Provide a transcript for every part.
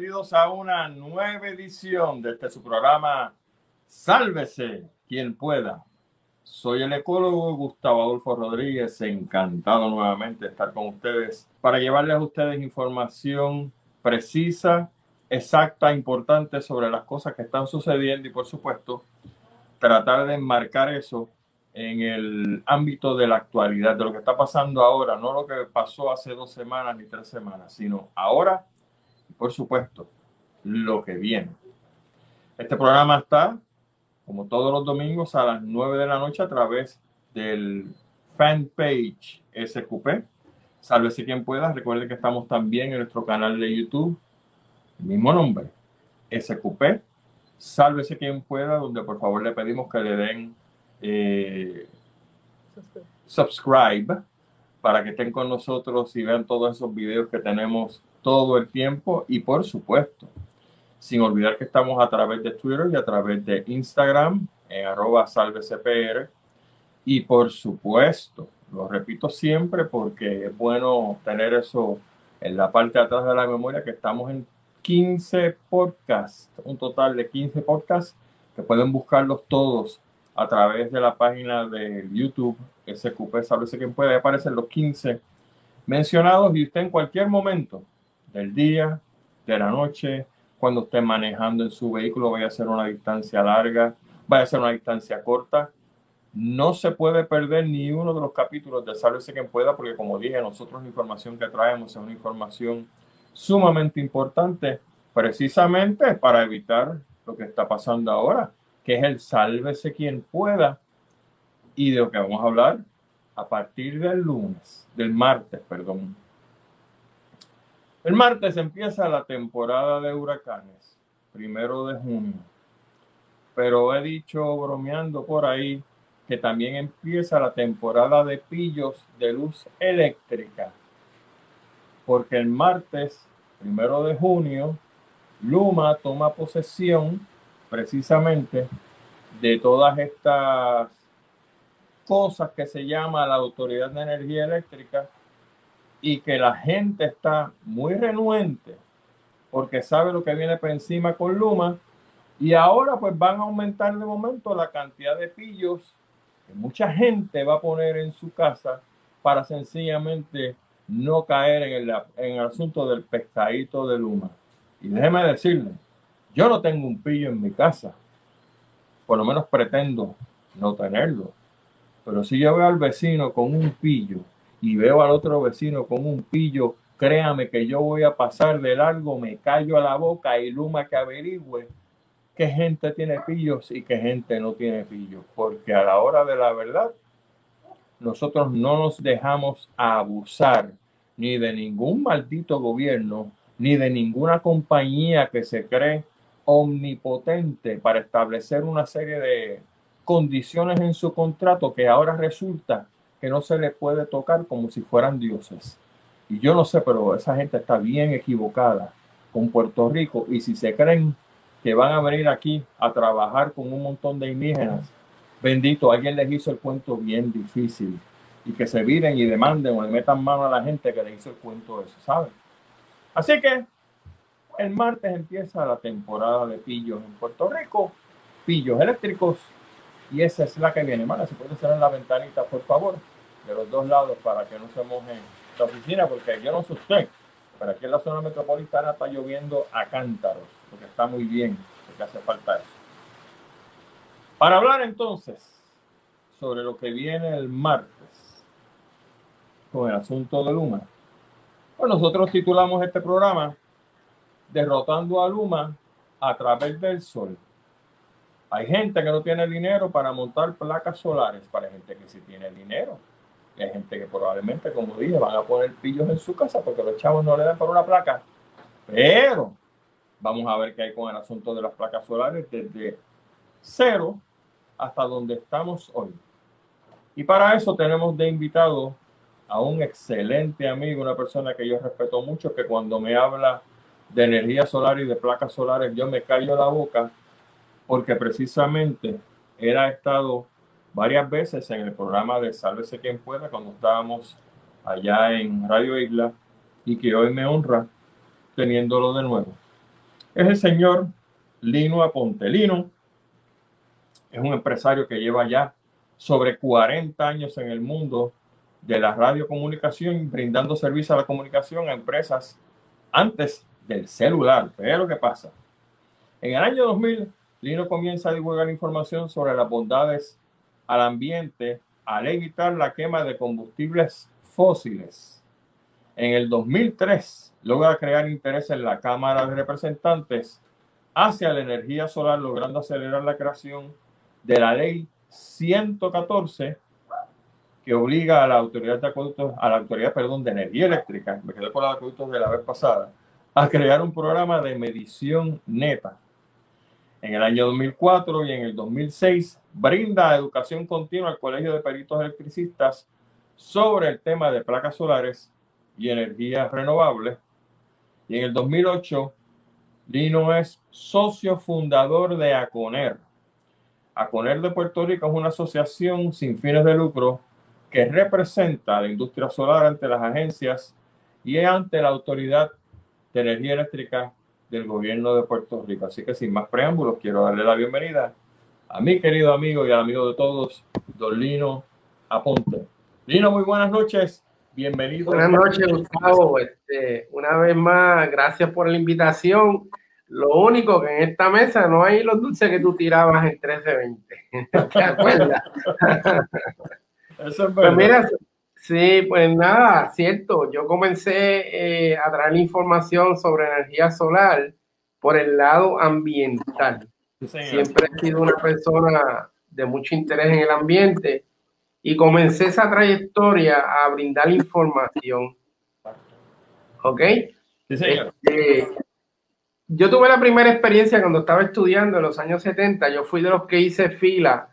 bienvenidos a una nueva edición de este su programa Sálvese quien pueda. Soy el ecólogo Gustavo Adolfo Rodríguez, encantado nuevamente de estar con ustedes para llevarles a ustedes información precisa, exacta, importante sobre las cosas que están sucediendo y por supuesto tratar de enmarcar eso en el ámbito de la actualidad, de lo que está pasando ahora, no lo que pasó hace dos semanas ni tres semanas, sino ahora por supuesto lo que viene. Este programa está, como todos los domingos, a las 9 de la noche a través del fanpage SQP. Sálvese quien pueda. Recuerden que estamos también en nuestro canal de YouTube, el mismo nombre, SQP. Sálvese quien pueda, donde por favor le pedimos que le den eh, subscribe para que estén con nosotros y vean todos esos videos que tenemos todo el tiempo y por supuesto, sin olvidar que estamos a través de Twitter y a través de Instagram en arroba salvecpr y por supuesto, lo repito siempre porque es bueno tener eso en la parte de atrás de la memoria que estamos en 15 podcasts, un total de 15 podcasts que pueden buscarlos todos a través de la página de YouTube, SQP, Sálvese quien puede, aparecer los 15 mencionados y usted en cualquier momento del día, de la noche, cuando esté manejando en su vehículo, vaya a hacer una distancia larga, vaya a ser una distancia corta. No se puede perder ni uno de los capítulos de Sálvese quien pueda, porque como dije, nosotros la información que traemos es una información sumamente importante, precisamente para evitar lo que está pasando ahora que es el sálvese quien pueda, y de lo que vamos a hablar a partir del lunes, del martes, perdón. El martes empieza la temporada de huracanes, primero de junio, pero he dicho bromeando por ahí que también empieza la temporada de pillos de luz eléctrica, porque el martes, primero de junio, Luma toma posesión precisamente de todas estas cosas que se llama la Autoridad de Energía Eléctrica y que la gente está muy renuente porque sabe lo que viene por encima con Luma y ahora pues van a aumentar de momento la cantidad de pillos que mucha gente va a poner en su casa para sencillamente no caer en el, en el asunto del pescadito de Luma. Y déjeme decirle, yo no tengo un pillo en mi casa. Por lo menos pretendo no tenerlo. Pero si yo veo al vecino con un pillo y veo al otro vecino con un pillo, créame que yo voy a pasar de largo, me callo a la boca y Luma que averigüe qué gente tiene pillos y qué gente no tiene pillos. Porque a la hora de la verdad, nosotros no nos dejamos abusar ni de ningún maldito gobierno, ni de ninguna compañía que se cree omnipotente para establecer una serie de condiciones en su contrato que ahora resulta que no se le puede tocar como si fueran dioses. Y yo no sé, pero esa gente está bien equivocada con Puerto Rico y si se creen que van a venir aquí a trabajar con un montón de indígenas, bendito, alguien les hizo el cuento bien difícil y que se viren y demanden o le metan mano a la gente que le hizo el cuento eso, ¿saben? Así que el martes empieza la temporada de pillos en Puerto Rico, pillos eléctricos, y esa es la que viene. Mala, se puede cerrar la ventanita, por favor, de los dos lados para que no se moje la oficina, porque yo no sé usted, pero aquí en la zona metropolitana está lloviendo a cántaros, porque está muy bien, porque hace falta eso. Para hablar entonces sobre lo que viene el martes con el asunto de Luma, pues nosotros titulamos este programa derrotando a Luma a través del sol. Hay gente que no tiene dinero para montar placas solares, para gente que sí tiene dinero. Hay gente que probablemente, como dije, van a poner pillos en su casa porque los chavos no le dan por una placa. Pero vamos a ver qué hay con el asunto de las placas solares desde cero hasta donde estamos hoy. Y para eso tenemos de invitado a un excelente amigo, una persona que yo respeto mucho, que cuando me habla de energía solar y de placas solares, yo me callo la boca porque precisamente ha estado varias veces en el programa de Sálvese quien pueda cuando estábamos allá en Radio Isla y que hoy me honra teniéndolo de nuevo. es el señor Lino Apontelino. Es un empresario que lleva ya sobre 40 años en el mundo de la radiocomunicación, brindando servicio a la comunicación a empresas antes del celular. Pero ¿qué pasa? En el año 2000, Lino comienza a divulgar información sobre las bondades al ambiente al evitar la quema de combustibles fósiles. En el 2003, logra crear interés en la Cámara de Representantes hacia la energía solar, logrando acelerar la creación de la ley 114 que obliga a la autoridad de acueductos, a la autoridad, perdón, de energía eléctrica, me quedé con los acueductos de la vez pasada, a crear un programa de medición neta. En el año 2004 y en el 2006 brinda educación continua al Colegio de Peritos Electricistas sobre el tema de placas solares y energías renovables. Y en el 2008, Lino es socio fundador de ACONER. ACONER de Puerto Rico es una asociación sin fines de lucro que representa a la industria solar ante las agencias y ante la Autoridad de Energía Eléctrica del Gobierno de Puerto Rico. Así que sin más preámbulos, quiero darle la bienvenida a mi querido amigo y amigo de todos, Don Lino Aponte. Lino, muy buenas noches. Bienvenido. Buenas noches, Gustavo. Este, una vez más, gracias por la invitación. Lo único que en esta mesa no hay los dulces que tú tirabas en 1320. ¿Te acuerdas? Eso es pues mira, sí, pues nada, cierto. Yo comencé eh, a traer información sobre energía solar por el lado ambiental. Siempre he sido una persona de mucho interés en el ambiente y comencé esa trayectoria a brindar información. ¿Ok? Sí, señor. Este, yo tuve la primera experiencia cuando estaba estudiando en los años 70. Yo fui de los que hice fila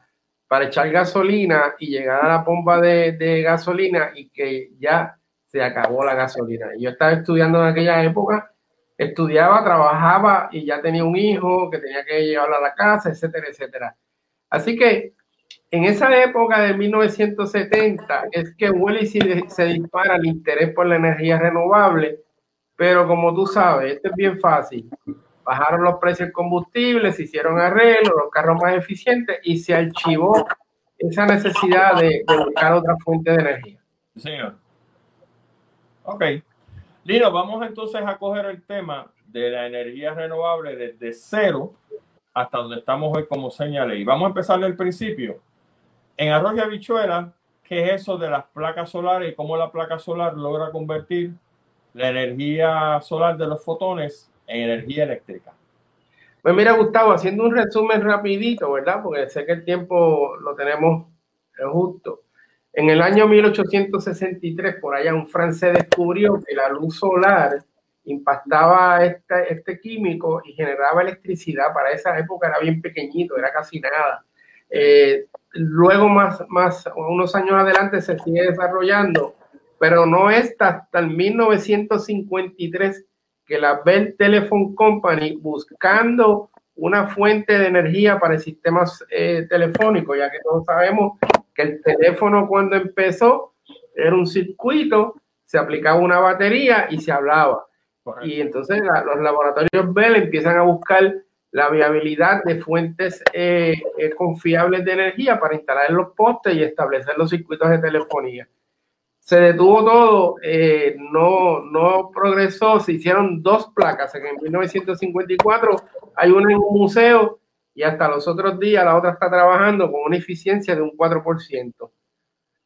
para echar gasolina y llegar a la pompa de, gasolina y que ya se acabó la gasolina. Yo estaba estudiando en aquella época, estudiaba, trabajaba y ya tenía un hijo que tenía que llevarlo a la casa, etcétera, etcétera. Así que en esa época de 1970 es que huele y se dispara el interés por la energía renovable, pero como tú sabes, esto es bien fácil. Bajaron los precios del combustible, se hicieron arreglos, los carros más eficientes y se archivó esa necesidad de, buscar otra fuente de energía. señor. Ok. Lino, vamos entonces a coger el tema de la energía renovable desde cero hasta donde estamos hoy, como señalé. Y vamos a empezar del principio. En arroz y habichuela, ¿qué es eso de las placas solares y cómo la placa solar logra convertir la energía solar de los fotones en energía eléctrica? Pues mira, Gustavo, haciendo un resumen rapidito, ¿verdad? Porque sé que el tiempo lo tenemos justo. En el año 1863, por allá, un francés descubrió que la luz solar impactaba este, este químico y generaba electricidad. Para esa época era bien pequeñito, era casi nada. Eh, luego, más, más, unos años adelante, se sigue desarrollando, pero no es hasta el 1953 que la Bell Telephone Company, buscando una fuente de energía para el sistema eh, telefónico, ya que todos sabemos que el teléfono cuando empezó era un circuito, se aplicaba una batería y se hablaba. Y entonces los laboratorios Bell empiezan a buscar la viabilidad de fuentes eh, eh, confiables de energía para instalar los postes y establecer los circuitos de telefonía. Se detuvo todo, eh, no, no progresó, se hicieron dos placas. En 1954 hay una en un museo y hasta los otros días la otra está trabajando con una eficiencia de un 4%.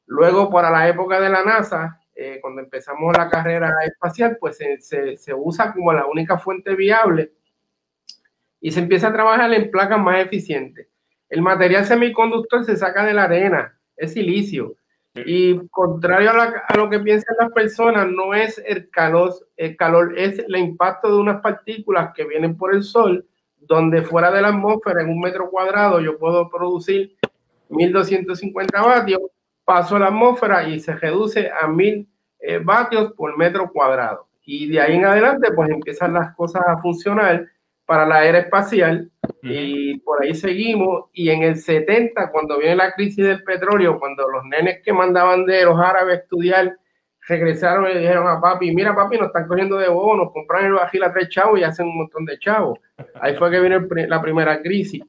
Luego, para la época de la NASA, cuando empezamos la carrera espacial, pues se, se usa como la única fuente viable y se empieza a trabajar en placas más eficientes. El material semiconductor se saca de la arena, es silicio. Y contrario a, lo que piensan las personas, no es el calor, el calor es el impacto de unas partículas que vienen por el sol, donde fuera de la atmósfera, en un metro cuadrado, yo puedo producir 1250 vatios, paso a la atmósfera y se reduce a 1000 eh, vatios por metro cuadrado. Y de ahí en adelante, pues empiezan las cosas a funcionar para la era espacial y por ahí seguimos. Y en el 70, cuando viene la crisis del petróleo, cuando los nenes que mandaban de los árabes a estudiar regresaron y le dijeron a papi, mira papi, nos están cogiendo de bobo, nos compran el bajil a tres chavos y hacen un montón de chavos. Ahí fue que vino la primera crisis.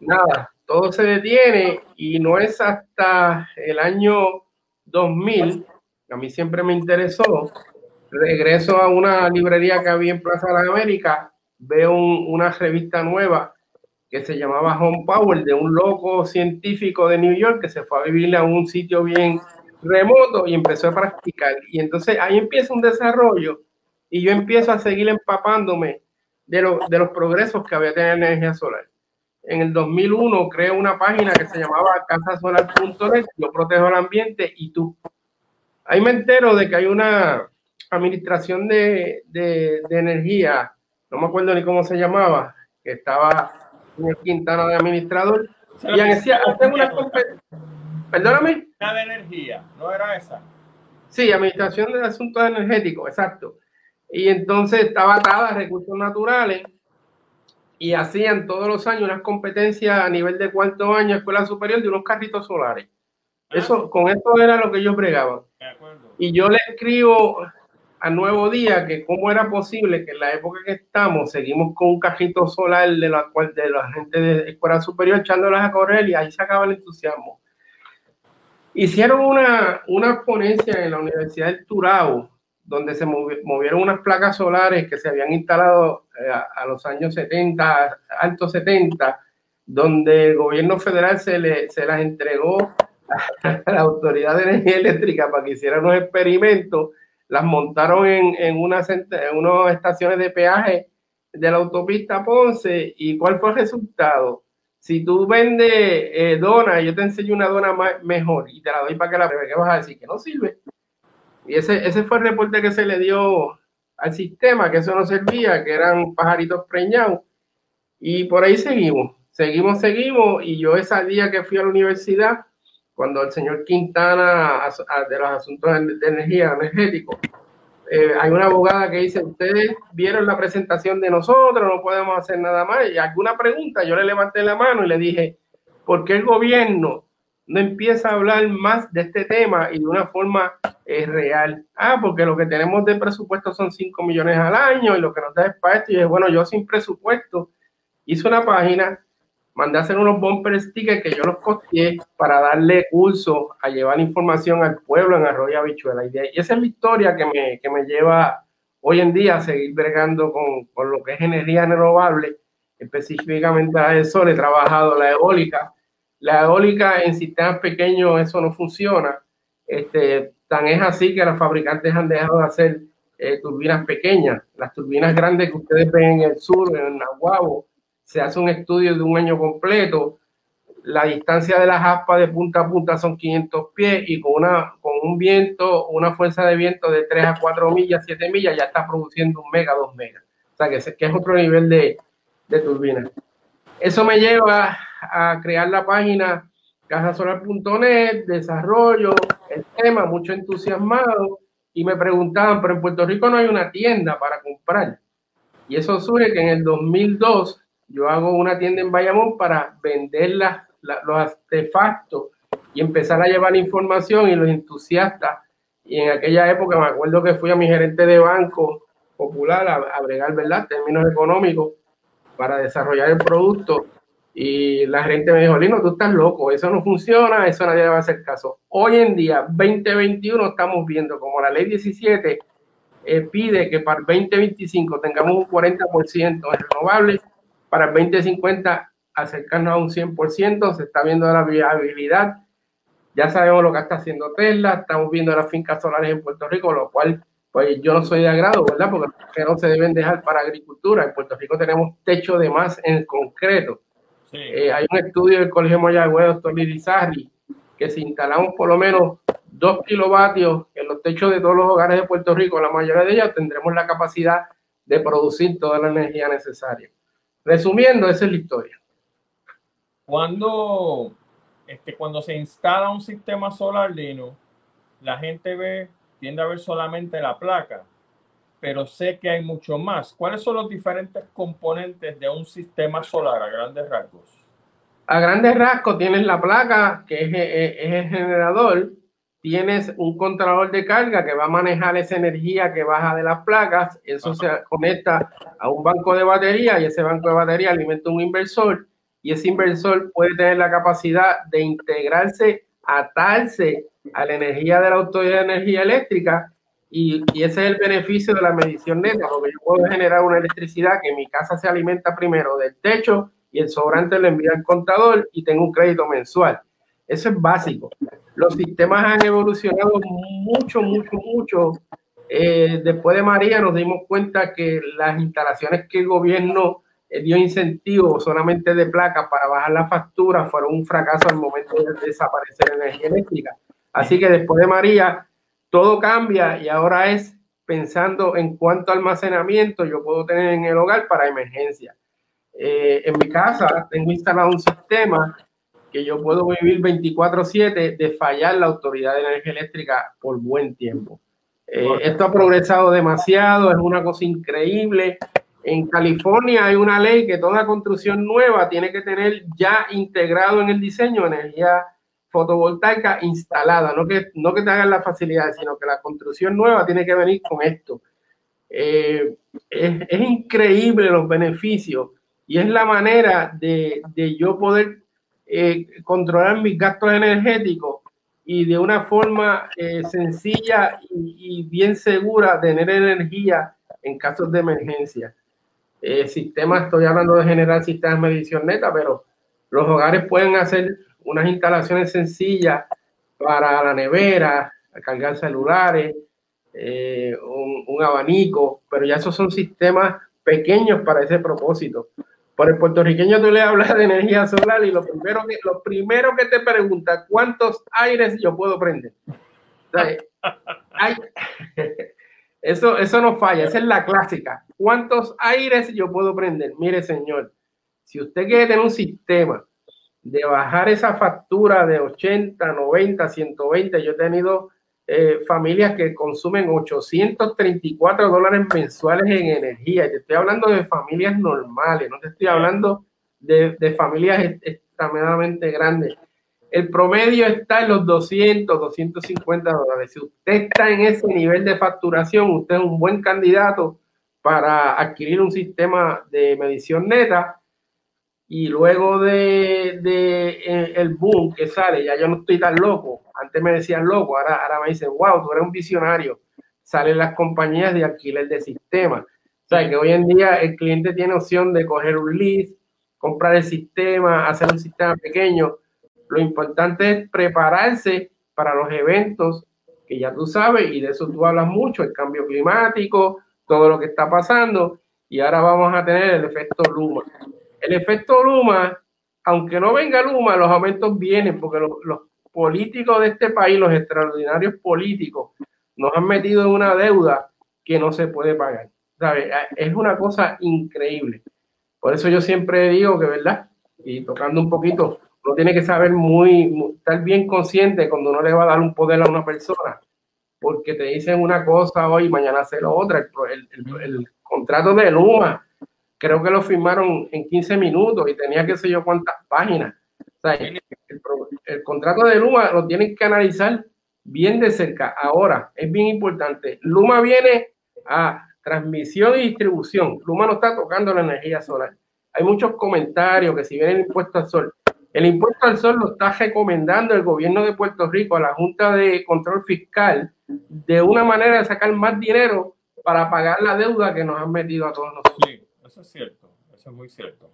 Nada, todo se detiene y no es hasta el año 2000, a mí siempre me interesó, regreso a una librería que había en Plaza de las Américas, veo una revista nueva que se llamaba Home Power, de un loco científico de New York que se fue a vivir a un sitio bien remoto y empezó a practicar. Y entonces ahí empieza un desarrollo y yo empiezo a seguir empapándome de, de los progresos que había tenido energía solar. En el 2001 creo una página que se llamaba casasolar.net, yo protejo el ambiente y tú. Ahí me entero de que hay una administración de, de energía, no me acuerdo ni cómo se llamaba, que estaba en el Quintana de administrador. Y decía, hacen una Perdóname. La de energía, ¿no era esa? Sí, Administración de Asuntos Energéticos, exacto. Y entonces estaba atada a recursos naturales y hacían todos los años unas competencias a nivel de cuarto año, escuela superior, de unos carritos solares. Ah. Eso, con eso era lo que ellos bregaban. Y yo le escribo a Nuevo Día que cómo era posible que en la época que estamos seguimos con un carrito solar de la cual de la gente de escuela superior echándolas a correr y ahí se acaba el entusiasmo. Hicieron una, una ponencia en la Universidad del Turao, donde se movieron unas placas solares que se habían instalado eh, a, los años 70, altos 70, donde el gobierno federal se, le, se las entregó a la Autoridad de Energía Eléctrica para que hicieran unos experimentos, las montaron en, en, una, en unas estaciones de peaje de la autopista Ponce y ¿cuál fue el resultado? si tú vendes eh, dona, yo te enseño una dona mejor y te la doy para que la pruebe, ¿qué vas a decir? Que no sirve. Y ese, ese fue el reporte que se le dio al sistema, que eso no servía, que eran pajaritos preñados. Y por ahí seguimos, seguimos, seguimos. Y yo ese día que fui a la universidad, cuando el señor Quintana de los asuntos de energía energético eh, hay una abogada que dice, ustedes vieron la presentación de nosotros, no podemos hacer nada más. Y alguna pregunta, yo le levanté la mano y le dije, ¿por qué el gobierno no empieza a hablar más de este tema y de una forma eh, real? Ah, porque lo que tenemos de presupuesto son 5 millones al año y lo que nos da es para esto. Y dije, bueno, yo sin presupuesto hice una página mandé a hacer unos bumper stickers que yo los costeé para darle curso a llevar información al pueblo en Arroyo Habichuela. Y esa es la historia que me, que me lleva hoy en día a seguir bregando con, con lo que es energía renovable, específicamente la de sol. He trabajado la eólica. La eólica en sistemas pequeños eso no funciona. Este, tan es así que los fabricantes han dejado de hacer eh, turbinas pequeñas. Las turbinas grandes que ustedes ven en el sur, en Nahuabo, se hace un estudio de un año completo, la distancia de las aspas de punta a punta son 500 pies y con, una, con un viento, una fuerza de viento de 3 a 4 millas, 7 millas, ya está produciendo un mega, 2 megas. O sea, que, que es otro nivel de, de turbina. Eso me lleva a crear la página casasolar.net, desarrollo, el tema, mucho entusiasmado, y me preguntaban, pero en Puerto Rico no hay una tienda para comprar. Y eso surge que en el 2002 yo hago una tienda en Bayamón para vender los artefactos y empezar a llevar información y los entusiastas. Y en aquella época me acuerdo que fui a mi gerente de banco popular a, a bregar, ¿verdad?, términos económicos para desarrollar el producto. Y la gente me dijo, Lino, tú estás loco, eso no funciona, eso nadie le va a hacer caso. Hoy en día, 2021, estamos viendo como la ley 17 eh, pide que para 2025 tengamos un 40% en renovables para el 2050 acercarnos a un 100%, se está viendo la viabilidad, ya sabemos lo que está haciendo Tesla, estamos viendo las fincas solares en Puerto Rico, lo cual pues yo no soy de agrado, ¿verdad? Porque no se deben dejar para agricultura. En Puerto Rico tenemos techo de más en concreto. Eh, hay un estudio del Colegio Mayagüez, doctor Lirizarri, que si instalamos por lo menos 2 kilovatios en los techos de todos los hogares de Puerto Rico, la mayoría de ellos tendremos la capacidad de producir toda la energía necesaria. Resumiendo, esa es la historia. Cuando, este, cuando se instala un sistema solar, Lino, la gente ve, tiende a ver solamente la placa, pero sé que hay mucho más. ¿Cuáles son los diferentes componentes de un sistema solar a grandes rasgos? A grandes rasgos tienes la placa, que es, es el generador, tienes un controlador de carga que va a manejar esa energía que baja de las placas, eso se conecta a un banco de batería y ese banco de batería alimenta un inversor y ese inversor puede tener la capacidad de integrarse, atarse a la energía de la autoridad de energía eléctrica y, y, ese es el beneficio de la medición neta, porque yo puedo generar una electricidad que en mi casa se alimenta primero del techo y el sobrante lo envía al contador y tengo un crédito mensual. Eso es básico. Los sistemas han evolucionado mucho, mucho, mucho. Eh, después de María nos dimos cuenta que las instalaciones que el gobierno eh, dio incentivos solamente de placas para bajar la factura fueron un fracaso al momento de desaparecer energía eléctrica. Así que después de María todo cambia y ahora es pensando en cuánto almacenamiento yo puedo tener en el hogar para emergencia. Eh, en mi casa tengo instalado un sistema que yo puedo vivir 24/7 de fallar la autoridad de energía eléctrica por buen tiempo. Eh, esto ha progresado demasiado, es una cosa increíble. En California hay una ley que toda construcción nueva tiene que tener ya integrado en el diseño energía fotovoltaica instalada, no que, no que te hagan las facilidades, sino que la construcción nueva tiene que venir con esto. Eh, es, es, increíble los beneficios y es la manera de, de yo poder eh, controlar mis gastos energéticos y de una forma eh, sencilla y, bien segura tener energía en casos de emergencia. Eh, sistemas, estoy hablando de generar sistemas de medición neta, pero los hogares pueden hacer unas instalaciones sencillas para la nevera, cargar celulares, un, un, abanico, pero ya esos son sistemas pequeños para ese propósito. Por el puertorriqueño tú le hablas de energía solar y lo primero que, lo primero que te pregunta, ¿cuántos aires yo puedo prender? eso, eso no falla, esa es la clásica. ¿Cuántos aires yo puedo prender? Mire, señor, si usted quiere tener un sistema de bajar esa factura de 80, 90, 120, yo he tenido eh, familias que consumen 834 dólares mensuales en energía. Te estoy hablando de familias normales, no te estoy hablando de, de familias extremadamente grandes. El promedio está en los 200, 250 dólares. Si usted está en ese nivel de facturación, usted es un buen candidato para adquirir un sistema de medición neta y luego de, de, eh, el boom que sale, ya yo no estoy tan loco, antes me decían loco, ahora, ahora me dicen, wow, tú eres un visionario, salen las compañías de alquiler de sistemas. O sea, que hoy en día el cliente tiene opción de coger un lease, comprar el sistema, hacer un sistema pequeño. Lo importante es prepararse para los eventos que ya tú sabes, y de eso tú hablas mucho, el cambio climático, todo lo que está pasando, y ahora vamos a tener el efecto Luma el efecto Luma, aunque no venga Luma, los aumentos vienen porque los, políticos de este país, los extraordinarios políticos, nos han metido en una deuda que no se puede pagar. Es una cosa increíble. Por eso yo siempre digo que, ¿verdad? Y tocando un poquito, uno tiene que saber muy, estar bien consciente cuando uno le va a dar un poder a una persona, porque te dicen una cosa hoy y mañana hace lo otra. el contrato de Luma creo que lo firmaron en 15 minutos y tenía que sé yo cuántas páginas. el, contrato de Luma lo tienen que analizar bien de cerca. Ahora, es bien importante. Luma viene a transmisión y distribución. Luma no está tocando la energía solar. Hay muchos comentarios que si viene el impuesto al sol, el impuesto al sol lo está recomendando el gobierno de Puerto Rico a la Junta de Control Fiscal de una manera de sacar más dinero para pagar la deuda que nos han metido a todos nosotros eso es cierto, eso es muy cierto.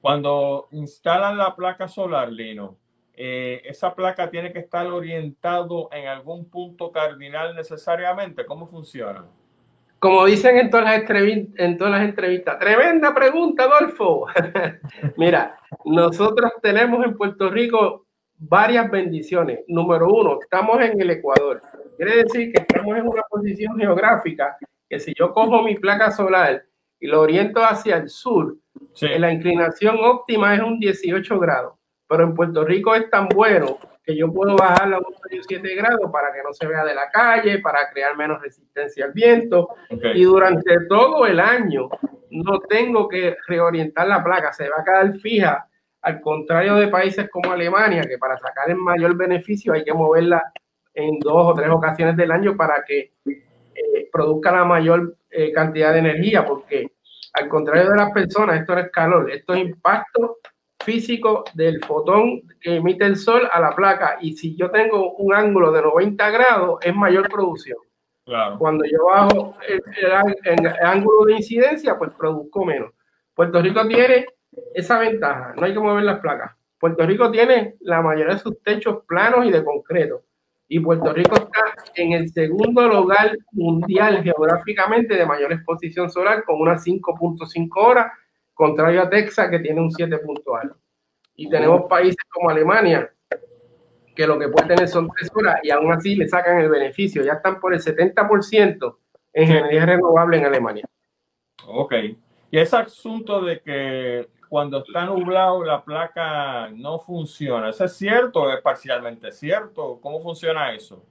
Cuando instalan la placa solar, Lino, eh, esa placa tiene que estar orientado en algún punto cardinal necesariamente. ¿Cómo funciona? Como dicen en todas las, en todas las entrevistas, tremenda pregunta, Adolfo. Mira, nosotros tenemos en Puerto Rico varias bendiciones. Número uno, estamos en el Ecuador. Quiere decir que estamos en una posición geográfica que si yo cojo mi placa solar y lo oriento hacia el sur, la inclinación óptima es un 18 grados, pero en Puerto Rico es tan bueno que yo puedo bajarla a un 7 grados para que no se vea de la calle, para crear menos resistencia al viento. Y durante todo el año no tengo que reorientar la placa, se va a quedar fija, al contrario de países como Alemania, que para sacar el mayor beneficio hay que moverla en dos o tres ocasiones del año para que eh, produzca la mayor eh, cantidad de energía, porque al contrario de las personas, esto no es calor, esto es impacto físico del fotón que emite el sol a la placa. Y si yo tengo un ángulo de 90 grados, es mayor producción. Cuando yo bajo el, ángulo de incidencia, pues produzco menos. Puerto Rico tiene esa ventaja, no hay que mover las placas. Puerto Rico tiene la mayoría de sus techos planos y de concreto. Y Puerto Rico está en el segundo lugar mundial geográficamente de mayor exposición solar con unas 5.5 horas, contrario a Texas que tiene un 7 alto. Y tenemos países como Alemania, que lo que puede tener son tres horas y aún así le sacan el beneficio. Ya están por el 70% en energía renovable en Alemania. Ok. Y ese asunto de que cuando está nublado la placa no funciona, ¿eso es cierto o es parcialmente cierto? ¿Cómo funciona eso?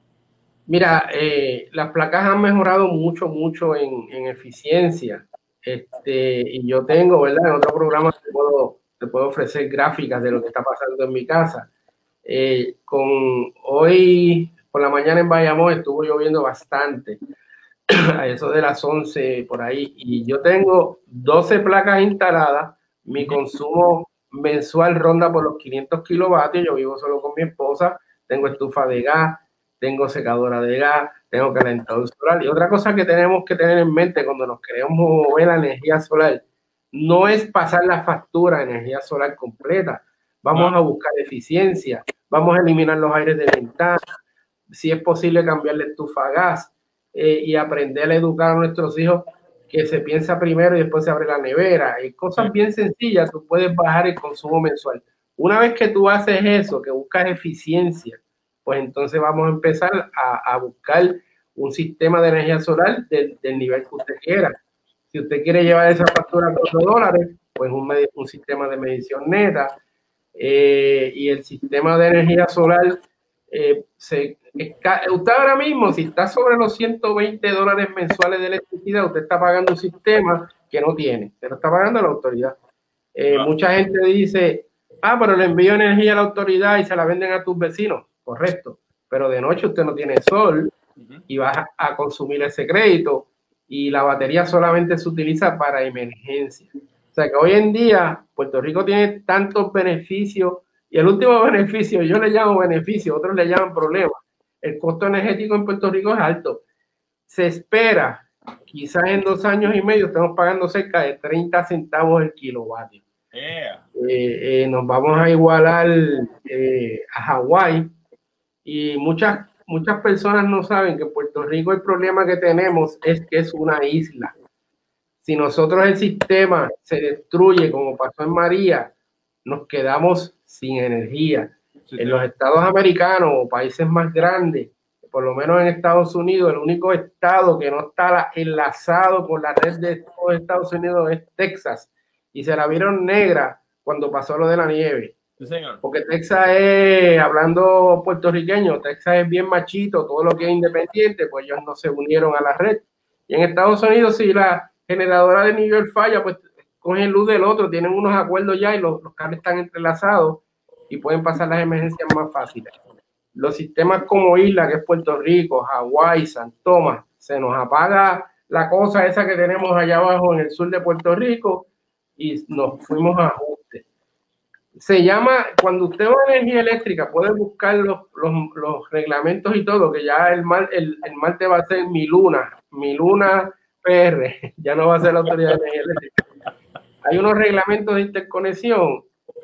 Mira, eh, las placas han mejorado mucho, mucho en, en, eficiencia. Este, y yo tengo, ¿verdad? En otro programa te puedo, te puedo ofrecer gráficas de lo que está pasando en mi casa. Eh, con hoy por la mañana en Bayamón estuvo lloviendo bastante, a eso de las 11 por ahí, y yo tengo 12 placas instaladas, mi consumo mensual ronda por los 500 kilovatios, yo vivo solo con mi esposa, tengo estufa de gas, tengo secadora de gas, tengo calentador solar. Y otra cosa que tenemos que tener en mente cuando nos queremos mover la energía solar, no es pasar la factura de energía solar completa, Vamos a buscar eficiencia, vamos a eliminar los aires de ventana, si es posible cambiarle estufa a gas eh, y aprender a educar a nuestros hijos que se piensa primero y después se abre la nevera. Hay cosas bien sencillas, tú puedes bajar el consumo mensual. Una vez que tú haces eso, que buscas eficiencia, pues entonces vamos a empezar a, buscar un sistema de energía solar del, nivel que usted quiera. Si usted quiere llevar esa factura a 4 dólares, pues un, un sistema de medición neta eh, y el sistema de energía solar eh, se, usted ahora mismo, si está sobre los 120 dólares mensuales de electricidad, usted está pagando un sistema que no tiene, se lo está pagando la autoridad. Eh, mucha gente dice, ah, pero le envío energía a la autoridad y se la venden a tus vecinos, correcto, pero de noche usted no tiene sol y va a consumir ese crédito y la batería solamente se utiliza para emergencia. O sea que hoy en día Puerto Rico tiene tantos beneficios y el último beneficio, yo le llamo beneficio, otros le llaman problema. El costo energético en Puerto Rico es alto. Se espera, quizás en dos años y medio estamos pagando cerca de 30 centavos el kilovatio. Eh, eh, nos vamos a igualar eh, a Hawái y muchas, muchas personas no saben que en Puerto Rico el problema que tenemos es que es una isla si nosotros el sistema se destruye como pasó en María, nos quedamos sin energía. en los estados americanos o países más grandes, por lo menos en Estados Unidos, el único estado que no está enlazado con la red de Estados Unidos es Texas. Y se la vieron negra cuando pasó lo de la nieve. Porque Texas es, hablando puertorriqueño, Texas es bien machito, todo lo que es independiente, pues ellos no se unieron a la red. Y en Estados Unidos sí la, generadora de nivel falla, pues cogen luz del otro, tienen unos acuerdos ya y los, los cables están entrelazados y pueden pasar las emergencias más fáciles. Los sistemas como Isla, que es Puerto Rico, Hawái, San Tomás, se nos apaga la cosa esa que tenemos allá abajo en el sur de Puerto Rico y nos fuimos a. Se llama, cuando usted va a energía eléctrica, puede buscar los, los, reglamentos y todo, que ya el, mal, el, el martes va a ser mi luna, mi luna PR, ya no va a ser la autoridad de energía eléctrica. Hay unos reglamentos de interconexión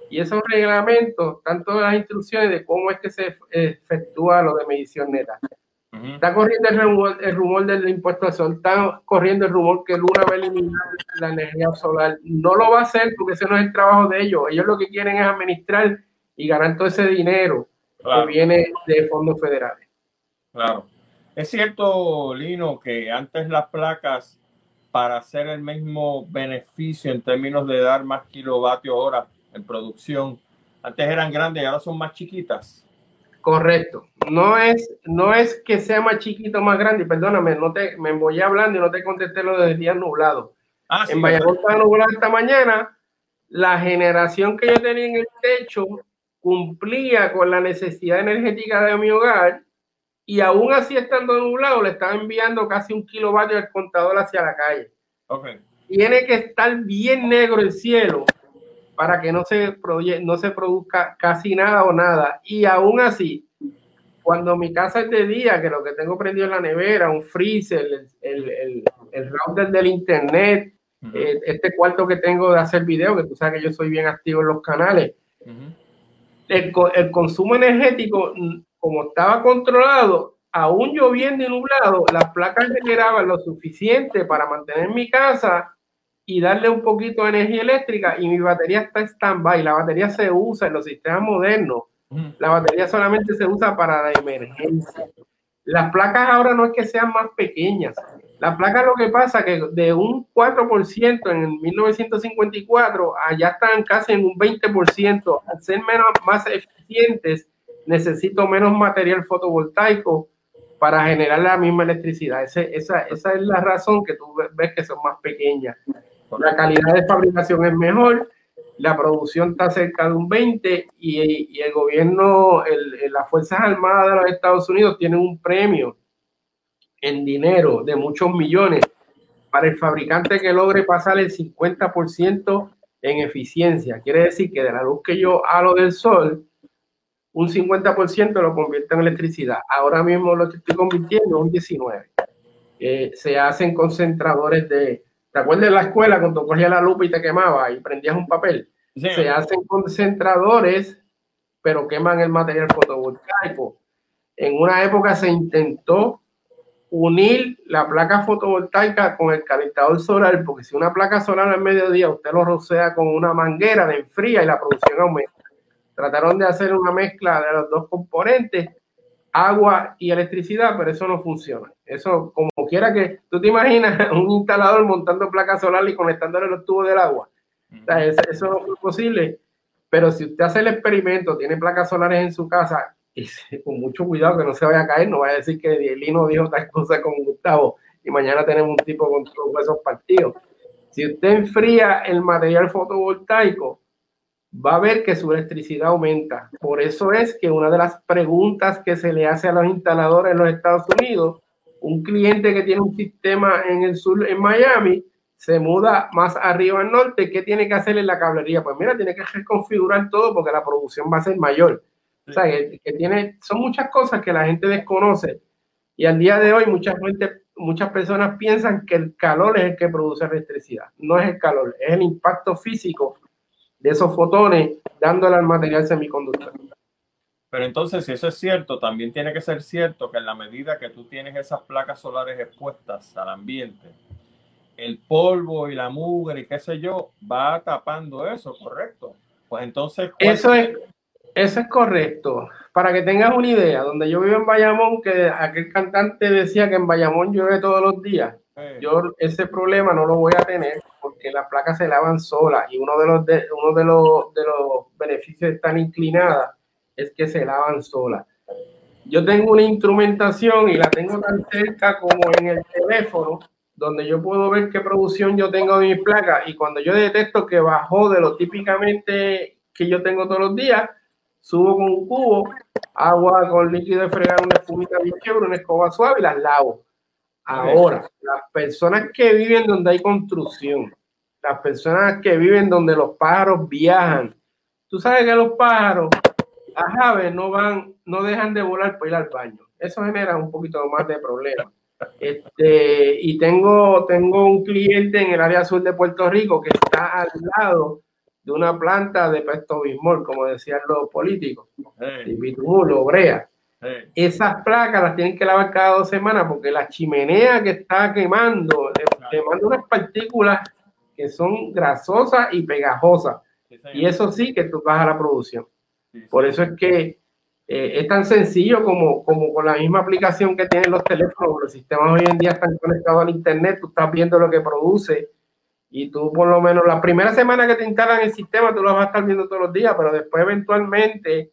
y esos reglamentos, tanto las instrucciones de cómo es que se efectúa lo de medición neta. Está corriendo el rumor, el rumor, del impuesto al sol, está corriendo el rumor que Luna va a eliminar la energía solar. No lo va a hacer porque ese no es el trabajo de ellos. Ellos lo que quieren es administrar y ganar todo ese dinero que viene de fondos federales. Claro. Es cierto, Lino, que antes las placas para hacer el mismo beneficio en términos de dar más kilovatios hora en producción, antes eran grandes y ahora son más chiquitas. Correcto. No es, no es que sea más chiquito más grande, perdóname, no te, me voy hablando y no te contesté lo del día nublado. Ah, en Valladolid estaba nublado esta mañana, la generación que yo tenía en el techo cumplía con la necesidad energética de mi hogar y aún así estando nublado le estaba enviando casi un kilovatio del contador hacia la calle. Okay. Tiene que estar bien negro el cielo para que no se, no se produzca casi nada o nada. Y aún así, cuando mi casa es de día, que lo que tengo prendido en la nevera, un freezer, el, el, el, router del internet, eh, este cuarto que tengo de hacer video, que tú sabes que yo soy bien activo en los canales, el, el consumo energético como estaba controlado, aún lloviendo y nublado, las placas generaban lo suficiente para mantener mi casa y darle un poquito de energía eléctrica y mi batería está stand-by. La batería se usa en los sistemas modernos. La batería solamente se usa para la emergencia. Las placas ahora no es que sean más pequeñas. Las placas lo que pasa que de un 4% en 1954 allá están casi en un 20%. Al ser menos, más eficientes, necesito menos material fotovoltaico para generar la misma electricidad. esa, esa es la razón que tú ves que son más pequeñas. La calidad de fabricación es mejor, la producción está cerca de un 20 y, el gobierno, las Fuerzas Armadas de los Estados Unidos tienen un premio en dinero de muchos millones para el fabricante que logre pasar el 50% en eficiencia. Quiere decir que de la luz que yo halo del sol, un 50% lo convierte en electricidad. Ahora mismo lo que estoy convirtiendo es un 19%. Eh, se hacen concentradores de... ¿Te acuerdas de la escuela cuando cogías la lupa y te quemaba y prendías un papel? Se hacen concentradores, pero queman el material fotovoltaico. En una época se intentó unir la placa fotovoltaica con el calentador solar, porque si una placa solar al mediodía usted lo rocea con una manguera de enfría y la producción aumenta. Trataron de hacer una mezcla de los dos componentes, agua y electricidad, pero eso no funciona. Eso, como quiera que tú te imaginas un instalador montando placa solar y conectándole los tubos del agua. eso no fue posible. Pero si usted hace el experimento, tiene placas solares en su casa, y con mucho cuidado que no se vaya a caer, no vaya a decir que Lino dijo tal cosa con Gustavo y mañana tenemos un tipo con todos huesos partidos. Si usted enfría el material fotovoltaico, va a ver que su electricidad aumenta. Por eso es que una de las preguntas que se le hace a los instaladores en los Estados Unidos, un cliente que tiene un sistema en el sur, en Miami, se muda más arriba al norte, ¿qué tiene que hacer en la cablería? Pues mira, tiene que reconfigurar todo porque la producción va a ser mayor. O sea, que, tiene, son muchas cosas que la gente desconoce. Y al día de hoy mucha gente, muchas personas piensan que el calor es el que produce electricidad. No es el calor, es el impacto físico de esos fotones dándole al material semiconductor. Pero entonces, si eso es cierto, también tiene que ser cierto que en la medida que tú tienes esas placas solares expuestas al ambiente, el polvo y la mugre y qué sé yo, va tapando eso, ¿correcto? Pues entonces... Eso es, eso es correcto. Para que tengas una idea, donde yo vivo en Bayamón, que aquel cantante decía que en Bayamón llueve todos los días, yo ese problema no lo voy a tener porque las placas se lavan solas y uno de los, de, uno de los, de los beneficios de estar inclinadas es que se lavan solas. Yo tengo una instrumentación y la tengo tan cerca como en el teléfono, donde yo puedo ver qué producción yo tengo de mis placas y cuando yo detecto que bajó de lo típicamente que yo tengo todos los días, subo con un cubo, agua con líquido de fregar, una espumita bien chévere, una escoba suave y las lavo. Ahora, las personas que viven donde hay construcción, las personas que viven donde los pájaros viajan, tú sabes que los pájaros, las aves no van, no dejan de volar para ir al baño. Eso genera un poquito más de problema. Este, y tengo, tengo un cliente en el área sur de Puerto Rico que está al lado de una planta de pestobismol, como decían los políticos, y bitumul, obrea. Esas placas las tienen que lavar cada dos semanas porque la chimenea que está quemando, le, manda unas partículas que son grasosas y pegajosas. y eso sí que tú baja la producción. Por eso es que eh, es tan sencillo como, como con la misma aplicación que tienen los teléfonos. Los sistemas hoy en día están conectados al Internet, tú estás viendo lo que produce y tú por lo menos la primera semana que te instalan el sistema tú lo vas a estar viendo todos los días, pero después eventualmente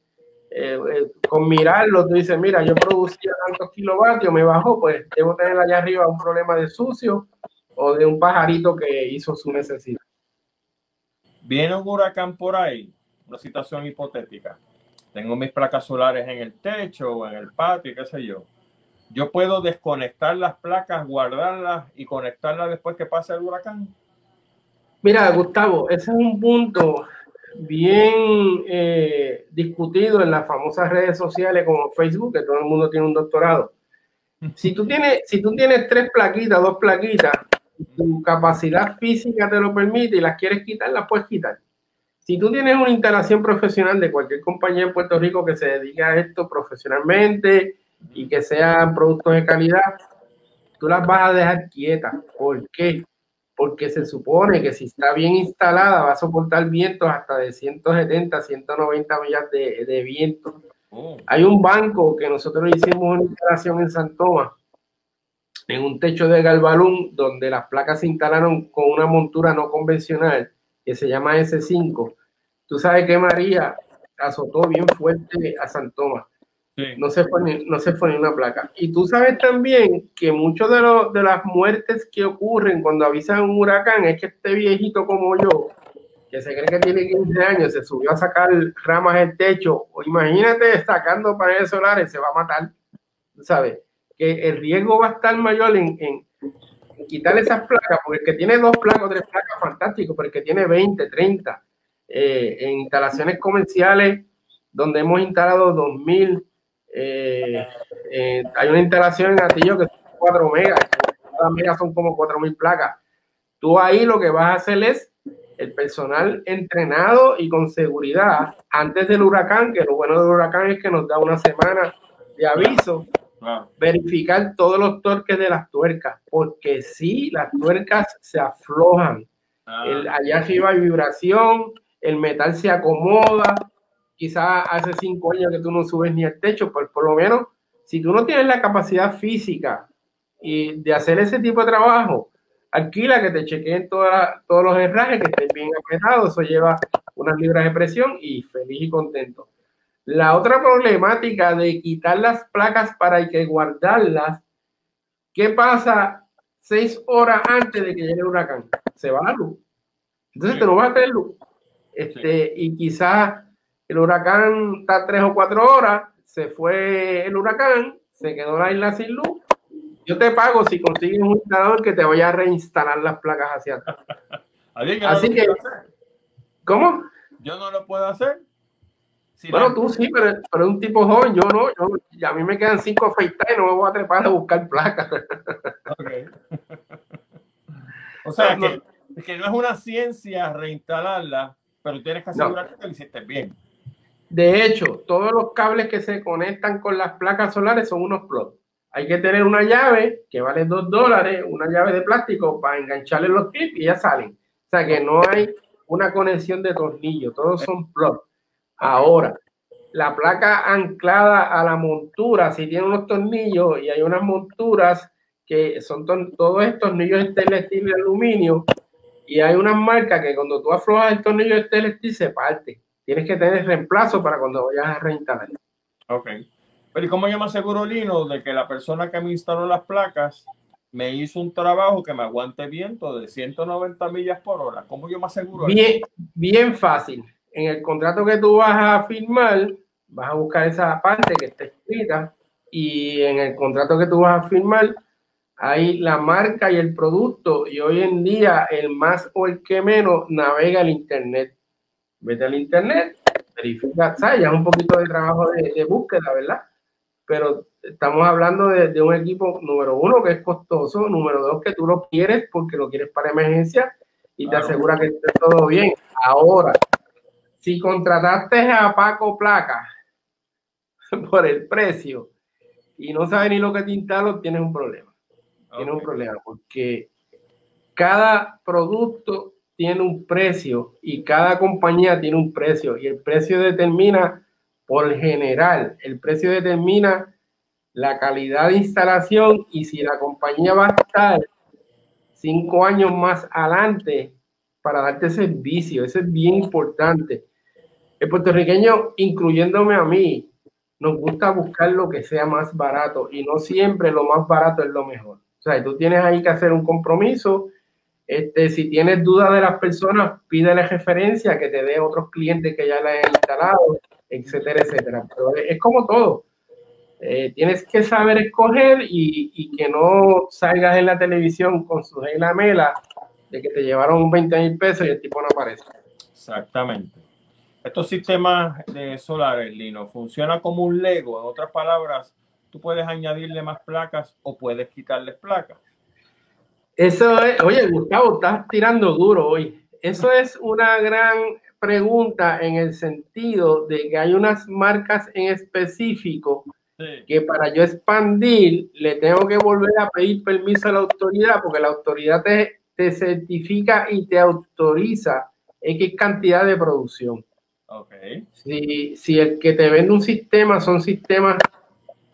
eh, eh, con mirarlo tú dices, mira, yo producía tantos kilovatios, me bajó, pues debo tener allá arriba un problema de sucio o de un pajarito que hizo su necesidad. Viene un huracán por ahí, una situación hipotética. Tengo mis placas solares en el techo o en el patio, qué sé yo. yo puedo desconectar las placas, guardarlas y conectarlas después que pase el huracán. Mira, Gustavo, ese es un punto bien eh, discutido en las famosas redes sociales como Facebook, que todo el mundo tiene un doctorado. Si tú tienes, si tú tienes tres plaquitas, dos plaquitas, tu capacidad física te lo permite y las quieres quitar, las puedes quitar. Si tú tienes una instalación profesional de cualquier compañía en Puerto Rico que se dedique a esto profesionalmente y que sean productos de calidad, tú las vas a dejar quietas. ¿Por qué? Porque se supone que si está bien instalada va a soportar vientos hasta de 170, 190 millas de, de viento. Oh. Hay un banco que nosotros hicimos una instalación en San Tomás, en un techo de galvalún, donde las placas se instalaron con una montura no convencional que se llama S5. Tú sabes que María azotó bien fuerte a San Tomás. No, se fue ni, no se fue una placa. Y tú sabes también que muchos de, de las muertes que ocurren cuando avisan un huracán es que este viejito como yo, que se cree que tiene 15 años, se subió a sacar ramas del techo, o imagínate sacando paneles solares, se va a matar. ¿Sabes? Que el riesgo va a estar mayor en, en, quitar esas placas, porque el que tiene dos placas o tres placas, fantástico, pero el que tiene 20, 30, eh, en instalaciones comerciales donde hemos instalado 2000 eh, eh, hay una instalación en Atillo que son 4 megas, cada mega son como 4000 placas. Tú ahí lo que vas a hacer es el personal entrenado y con seguridad antes del huracán, que lo bueno del huracán es que nos da una semana de aviso, verificar todos los torques de las tuercas, porque si las tuercas se aflojan, ah. allá arriba hay vibración, el metal se acomoda, quizás hace cinco años que tú no subes ni el techo, pues por lo menos, si tú no tienes la capacidad física y de hacer ese tipo de trabajo, alquila que te chequeen toda, todos los herrajes, que estén bien apretados, eso lleva unas libras de presión y feliz y contento. La otra problemática de quitar las placas para que guardarlas, ¿qué pasa seis horas antes de que llegue el huracán? Se va la luz. Entonces te no va a tener luz. Este, Y quizás el huracán está tres o cuatro horas, se fue el huracán, se quedó la isla sin luz. Yo te pago si consigues un instalador que te vaya a reinstalar las placas hacia atrás. Así que, ¿cómo? Yo no lo puedo hacer. bueno, tú sí, pero, pero un tipo joven, yo no. Yo, a mí me quedan cinco afeitas y no me voy a trepar a buscar placas. Okay. o sea, que, que, no es una ciencia reinstalarla, pero tienes que asegurarte que lo hiciste bien. De hecho, todos los cables que se conectan con las placas solares son unos plugs. Hay que tener una llave que vale dos dólares, una llave de plástico para engancharle los clips y ya salen. O sea que no hay una conexión de tornillo, todos son plugs. Ahora, la placa anclada a la montura, si tiene unos tornillos y hay unas monturas que son todos estos tornillos stainless steel de aluminio y hay unas marcas que cuando tú aflojas el tornillo stainless steel se parte tienes que tener reemplazo para cuando vayas a reinstalar. Ok. Pero ¿y cómo yo me aseguro, Lino, de que la persona que me instaló las placas me hizo un trabajo que me aguante viento de 190 millas por hora? ¿Cómo yo me aseguro? Bien, bien fácil. En el contrato que tú vas a firmar, vas a buscar esa parte que está escrita y en el contrato que tú vas a firmar, hay la marca y el producto y hoy en día el más o el que menos navega el internet vete al internet, verifica, ¿sabes? Ya es un poquito de trabajo de, búsqueda, ¿verdad? Pero estamos hablando de, un equipo, número uno, que es costoso, número dos, que tú lo quieres porque lo quieres para emergencia y te asegura que esté todo bien. Ahora, si contrataste a Paco Placa por el precio y no sabes ni lo que te tienes un problema. Tienes un problema porque cada producto tiene un precio y cada compañía tiene un precio y el precio determina por general, el precio determina la calidad de instalación y si la compañía va a estar cinco años más adelante para darte servicio. Eso es bien importante. El puertorriqueño, incluyéndome a mí, nos gusta buscar lo que sea más barato y no siempre lo más barato es lo mejor. O sea, tú tienes ahí que hacer un compromiso este, si tienes dudas de las personas, pídele referencia que te dé otros clientes que ya le han instalado, etcétera, etcétera. Pero es, como todo. Eh, tienes que saber escoger y, y, que no salgas en la televisión con su la mela de que te llevaron 20 mil pesos y el tipo no aparece. Exactamente. Estos sistemas de solares, Lino, funciona como un Lego. En otras palabras, tú puedes añadirle más placas o puedes quitarles placas. Eso es, oye, Gustavo, estás tirando duro hoy. Eso es una gran pregunta en el sentido de que hay unas marcas en específico que para yo expandir le tengo que volver a pedir permiso a la autoridad porque la autoridad te, te certifica y te autoriza X cantidad de producción. Okay. Si, si el que te vende un sistema son sistemas,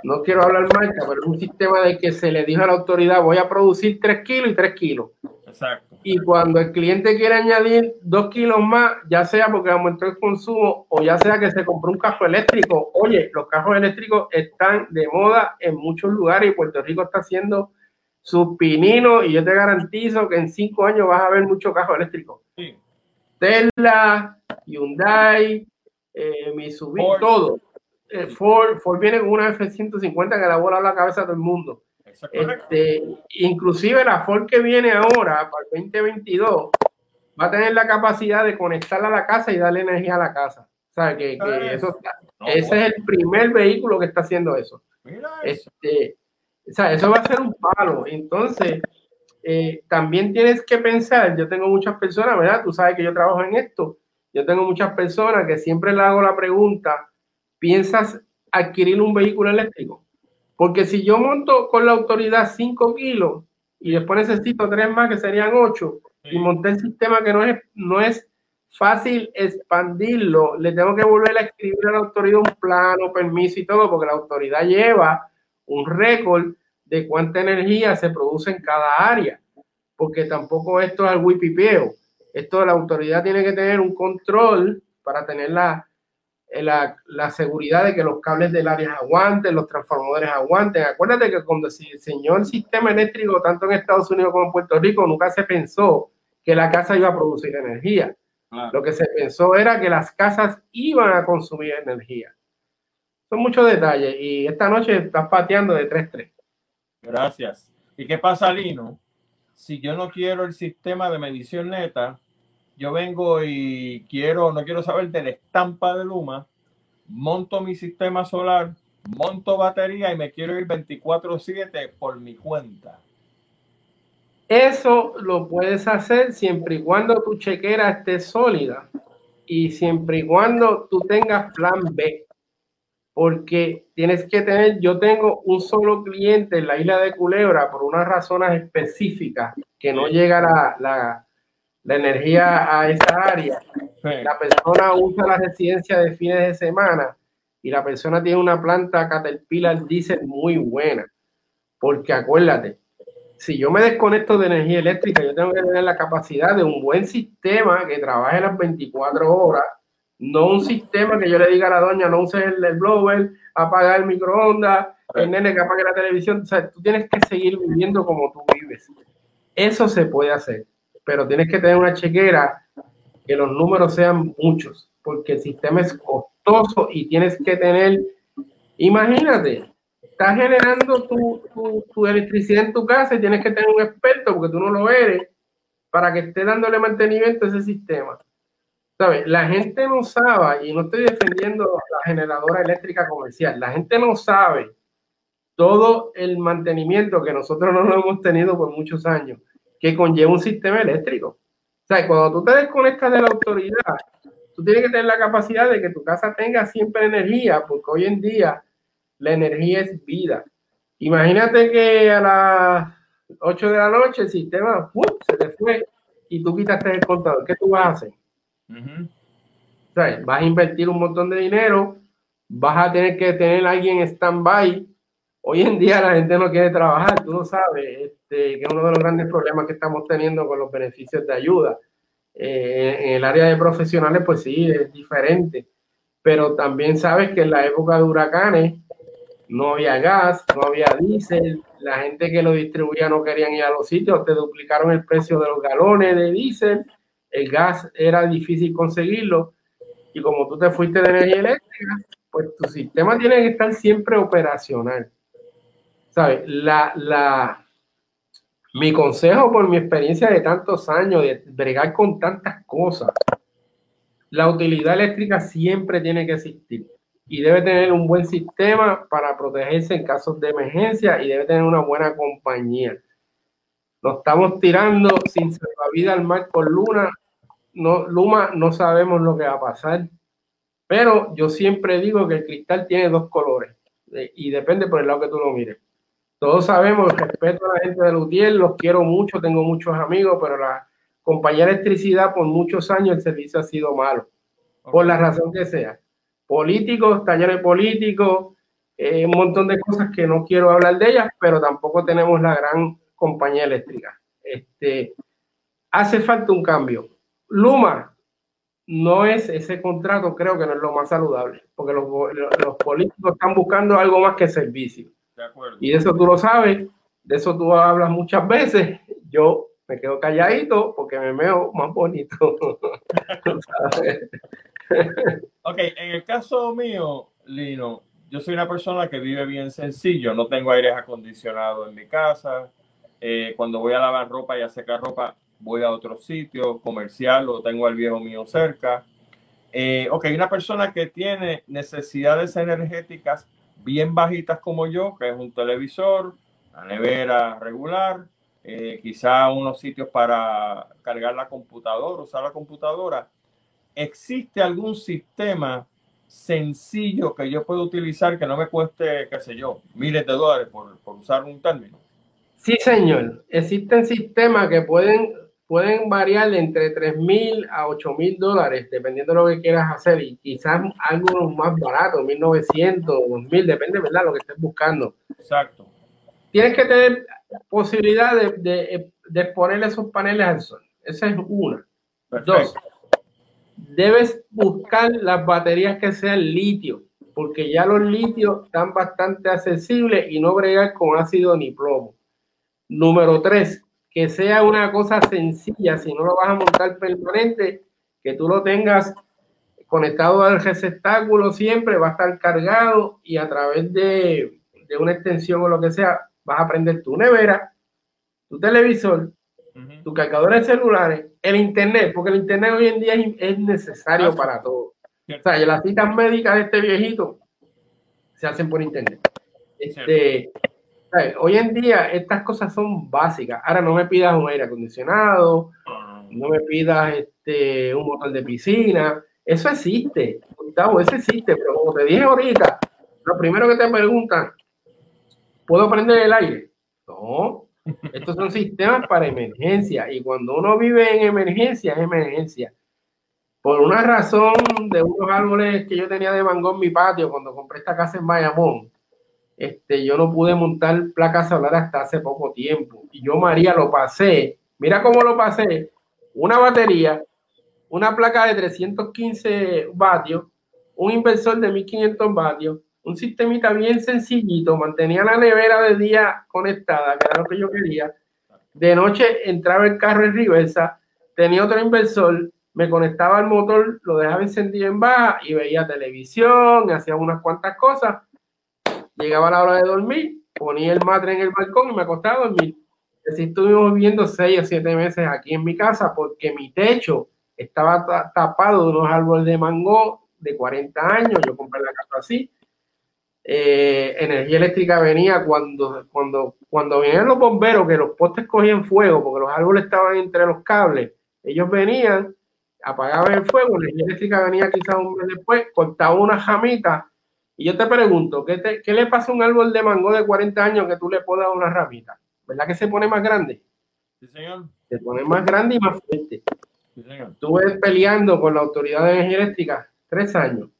no quiero hablar marca, pero es un sistema de que se le dijo a la autoridad voy a producir 3 kilos y 3 kilos. Exacto. Y cuando el cliente quiere añadir 2 kilos más, ya sea porque aumentó el consumo o ya sea que se compró un carro eléctrico, oye, los carros eléctricos están de moda en muchos lugares y Puerto Rico está haciendo sus pininos y yo te garantizo que en 5 años vas a ver muchos carros eléctricos. Sí. Tesla, Hyundai, eh, Mitsubishi, todo. Eh, Ford, Ford viene con una F-150 que la bola la cabeza a todo el mundo. Este, inclusive la Ford que viene ahora para el 2022 va a tener la capacidad de conectarla a la casa y darle energía a la casa. O sea, que, eso ese es el primer vehículo que está haciendo eso. Este, o sea, eso va a ser un palo. Entonces, eh, también tienes que pensar, yo tengo muchas personas, ¿verdad? Tú sabes que yo trabajo en esto. Yo tengo muchas personas que siempre le hago la pregunta, ¿piensas adquirir un vehículo eléctrico? Porque si yo monto con la autoridad 5 kilos y después necesito 3 más que serían 8 y monté el sistema que no es, no es fácil expandirlo, le tengo que volver a escribir a la autoridad un plano, permiso y todo, porque la autoridad lleva un récord de cuánta energía se produce en cada área, porque tampoco esto es el wipipeo. Esto la autoridad tiene que tener un control para tener la, la, la, seguridad de que los cables del área aguanten, los transformadores aguanten. Acuérdate que cuando se diseñó el sistema eléctrico, tanto en Estados Unidos como en Puerto Rico, nunca se pensó que la casa iba a producir energía. Lo que se pensó era que las casas iban a consumir energía. Son muchos detalles y esta noche estás pateando de 3-3. Gracias. ¿Y qué pasa, Lino? Si yo no quiero el sistema de medición neta, yo vengo y quiero, no quiero saber de la estampa de Luma, monto mi sistema solar, monto batería y me quiero ir 24/7 por mi cuenta. Eso lo puedes hacer siempre y cuando tu chequera esté sólida y siempre y cuando tú tengas plan B. Porque tienes que tener, yo tengo un solo cliente en la isla de Culebra por unas razones específicas que no llega la la energía a esa área. La persona usa la residencia de fines de semana y la persona tiene una planta Caterpillar diésel muy buena. Porque acuérdate, si yo me desconecto de energía eléctrica, yo tengo que tener la capacidad de un buen sistema que trabaje las 24 horas, no un sistema que yo le diga a la doña, no uses el, blower, apaga el microondas, el nene que apague la televisión. O sea, tú tienes que seguir viviendo como tú vives. Eso se puede hacer pero tienes que tener una chequera que los números sean muchos, porque el sistema es costoso y tienes que tener, imagínate, estás generando tu, tu, electricidad en tu casa y tienes que tener un experto, porque tú no lo eres, para que esté dándole mantenimiento a ese sistema. ¿Sabes? La gente no sabe, y no estoy defendiendo la generadora eléctrica comercial, la gente no sabe todo el mantenimiento que nosotros no lo hemos tenido por muchos años que conlleva un sistema eléctrico. O sea, cuando tú te desconectas de la autoridad, tú tienes que tener la capacidad de que tu casa tenga siempre energía, porque hoy en día la energía es vida. Imagínate que a las 8 de la noche el sistema se te fue y tú quitaste el contador. ¿Qué tú vas a hacer? o sea, vas a invertir un montón de dinero, vas a tener que tener a alguien en stand-by Hoy en día la gente no quiere trabajar, tú lo sabes, este, que es uno de los grandes problemas que estamos teniendo con los beneficios de ayuda. Eh, en el área de profesionales, pues sí, es diferente, pero también sabes que en la época de huracanes no había gas, no había diésel, la gente que lo distribuía no querían ir a los sitios, te duplicaron el precio de los galones de diésel, el gas era difícil conseguirlo, y como tú te fuiste de energía eléctrica, pues tu sistema tiene que estar siempre operacional. ¿Sabes? La, la, mi consejo por mi experiencia de tantos años, de bregar con tantas cosas, la utilidad eléctrica siempre tiene que existir y debe tener un buen sistema para protegerse en casos de emergencia y debe tener una buena compañía. Nos estamos tirando sin vida al mar con Luna. No, Luma no sabemos lo que va a pasar, pero yo siempre digo que el cristal tiene dos colores eh, y depende por el lado que tú lo mires. Todos sabemos, respeto a la gente de Lutiel, los quiero mucho, tengo muchos amigos, pero la compañía de electricidad por muchos años el servicio ha sido malo, por la razón que sea políticos, talleres políticos, eh, un montón de cosas que no quiero hablar de ellas, pero tampoco tenemos la gran compañía eléctrica. Este, hace falta un cambio. Luma no es ese contrato, creo que no es lo más saludable, porque los, los políticos están buscando algo más que servicio. De acuerdo. Y eso tú lo sabes, de eso tú hablas muchas veces. Yo me quedo calladito porque me veo más bonito. ok, en el caso mío, Lino, yo soy una persona que vive bien sencillo, no tengo aires acondicionados en mi casa. Eh, cuando voy a lavar ropa y a secar ropa, voy a otro sitio comercial o tengo al viejo mío cerca. Eh, ok, una persona que tiene necesidades energéticas bien bajitas como yo, que es un televisor, la nevera regular, eh, quizá unos sitios para cargar la computadora, usar la computadora. ¿existe algún sistema sencillo que yo pueda utilizar que no me cueste, qué sé yo, miles de dólares por, por usar un término? Sí, señor. Existen sistemas que pueden, pueden variar entre 3 mil a 8 mil dólares, dependiendo de lo que quieras hacer, y quizás algo más barato, 1900, 2000, depende, ¿verdad? Lo que estés buscando. Exacto. Tienes que tener posibilidad de, de, de ponerle esos paneles al sol. Esa es una. Perfecto. Dos, debes buscar las baterías que sean litio, porque ya los litios están bastante accesibles y no bregar con ácido ni plomo. Número tres, que sea una cosa sencilla, si no lo vas a montar permanente, que tú lo tengas conectado al receptáculo siempre, va a estar cargado y a través de, de una extensión o lo que sea, vas a prender tu nevera, tu televisor, tu cargador de celulares, el internet, porque el internet hoy en día es, necesario ah, para todo. O sea, las citas médicas de este viejito se hacen por internet. Este, hoy en día estas cosas son básicas. Ahora no me pidas un aire acondicionado, ah. no me pidas este, un motor de piscina. Eso existe, Gustavo, eso existe, pero como te dije ahorita, lo primero que te preguntan, ¿puedo prender el aire? No, estos son sistemas para emergencia y cuando uno vive en emergencia, es emergencia. Por una razón de unos árboles que yo tenía de mango en mi patio cuando compré esta casa en Bayamón, este, yo no pude montar placas solares hasta hace poco tiempo. Y yo, María, lo pasé. Mira cómo lo pasé. Una batería, una placa de 315 vatios, un inversor de 1500 vatios, un sistemita bien sencillito, mantenía la nevera de día conectada, que era lo que yo quería. De noche entraba el carro en reversa, tenía otro inversor, me conectaba al motor, lo dejaba encendido en baja y veía televisión, hacía unas cuantas cosas. Llegaba la hora de dormir, ponía el matre en el balcón y me acostaba a dormir. Así estuvimos viviendo seis o siete meses aquí en mi casa porque mi techo estaba tapado de unos árboles de mango de 40 años. Yo compré la casa así eh, energía eléctrica venía cuando, cuando, cuando venían los bomberos, que los postes cogían fuego porque los árboles estaban entre los cables, ellos venían, apagaban el fuego, energía eléctrica venía quizás un mes después, cortaba una jamita. Y yo te pregunto, ¿qué, ¿qué le pasa a un árbol de mango de 40 años que tú le podas una ramita? ¿Verdad que se pone más grande? Sí, señor. Se pone más grande y más fuerte. Sí, señor. Estuve peleando con la autoridad de energía eléctrica tres años